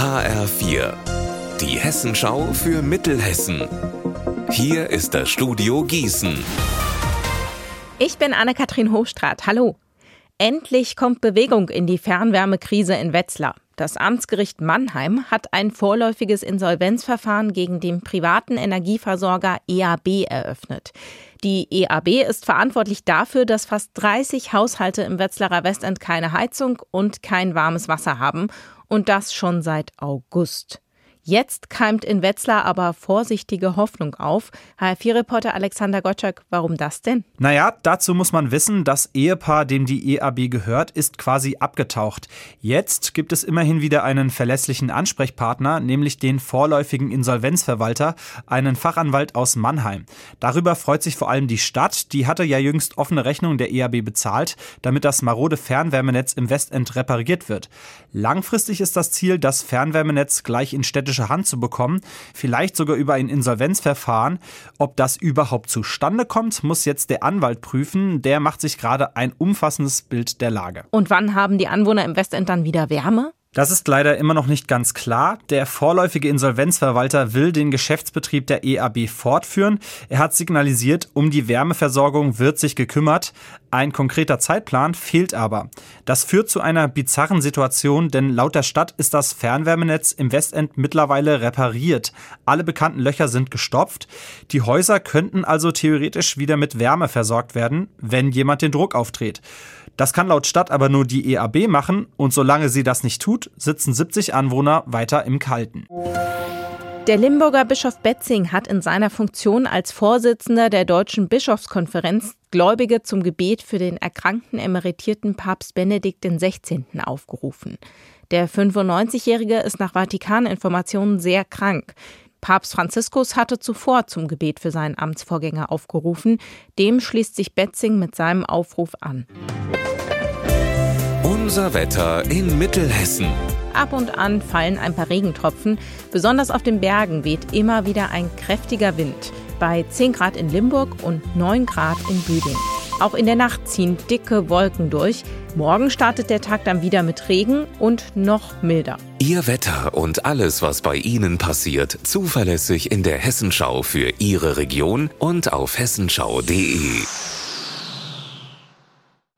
HR4, die Hessenschau für Mittelhessen. Hier ist das Studio Gießen. Ich bin Anne-Kathrin Hochstrat. Hallo. Endlich kommt Bewegung in die Fernwärmekrise in Wetzlar. Das Amtsgericht Mannheim hat ein vorläufiges Insolvenzverfahren gegen den privaten Energieversorger EAB eröffnet. Die EAB ist verantwortlich dafür, dass fast 30 Haushalte im Wetzlarer Westend keine Heizung und kein warmes Wasser haben. Und das schon seit August. Jetzt keimt in Wetzlar aber vorsichtige Hoffnung auf. HR4-Reporter Alexander Gottschalk, warum das denn? Naja, dazu muss man wissen, das Ehepaar, dem die EAB gehört, ist quasi abgetaucht. Jetzt gibt es immerhin wieder einen verlässlichen Ansprechpartner, nämlich den vorläufigen Insolvenzverwalter, einen Fachanwalt aus Mannheim. Darüber freut sich vor allem die Stadt. Die hatte ja jüngst offene Rechnungen der EAB bezahlt, damit das marode Fernwärmenetz im Westend repariert wird. Langfristig ist das Ziel, das Fernwärmenetz gleich in städtische politische Hand zu bekommen, vielleicht sogar über ein Insolvenzverfahren. Ob das überhaupt zustande kommt, muss jetzt der Anwalt prüfen. Der macht sich gerade ein umfassendes Bild der Lage. Und wann haben die Anwohner im Westend dann wieder Wärme? Das ist leider immer noch nicht ganz klar. Der vorläufige Insolvenzverwalter will den Geschäftsbetrieb der EAB fortführen. Er hat signalisiert, um die Wärmeversorgung wird sich gekümmert. Ein konkreter Zeitplan fehlt aber. Das führt zu einer bizarren Situation, denn laut der Stadt ist das Fernwärmenetz im Westend mittlerweile repariert. Alle bekannten Löcher sind gestopft. Die Häuser könnten also theoretisch wieder mit Wärme versorgt werden, wenn jemand den Druck auftritt. Das kann laut Stadt aber nur die EAB machen und solange sie das nicht tut, sitzen 70 Anwohner weiter im Kalten. Der Limburger Bischof Betzing hat in seiner Funktion als Vorsitzender der Deutschen Bischofskonferenz Gläubige zum Gebet für den erkrankten emeritierten Papst Benedikt XVI. aufgerufen. Der 95-Jährige ist nach Vatikaninformationen sehr krank. Papst Franziskus hatte zuvor zum Gebet für seinen Amtsvorgänger aufgerufen. Dem schließt sich Betzing mit seinem Aufruf an. Unser Wetter in Mittelhessen. Ab und an fallen ein paar Regentropfen. Besonders auf den Bergen weht immer wieder ein kräftiger Wind. Bei 10 Grad in Limburg und 9 Grad in Büding. Auch in der Nacht ziehen dicke Wolken durch. Morgen startet der Tag dann wieder mit Regen und noch milder. Ihr Wetter und alles, was bei Ihnen passiert, zuverlässig in der Hessenschau für Ihre Region und auf hessenschau.de.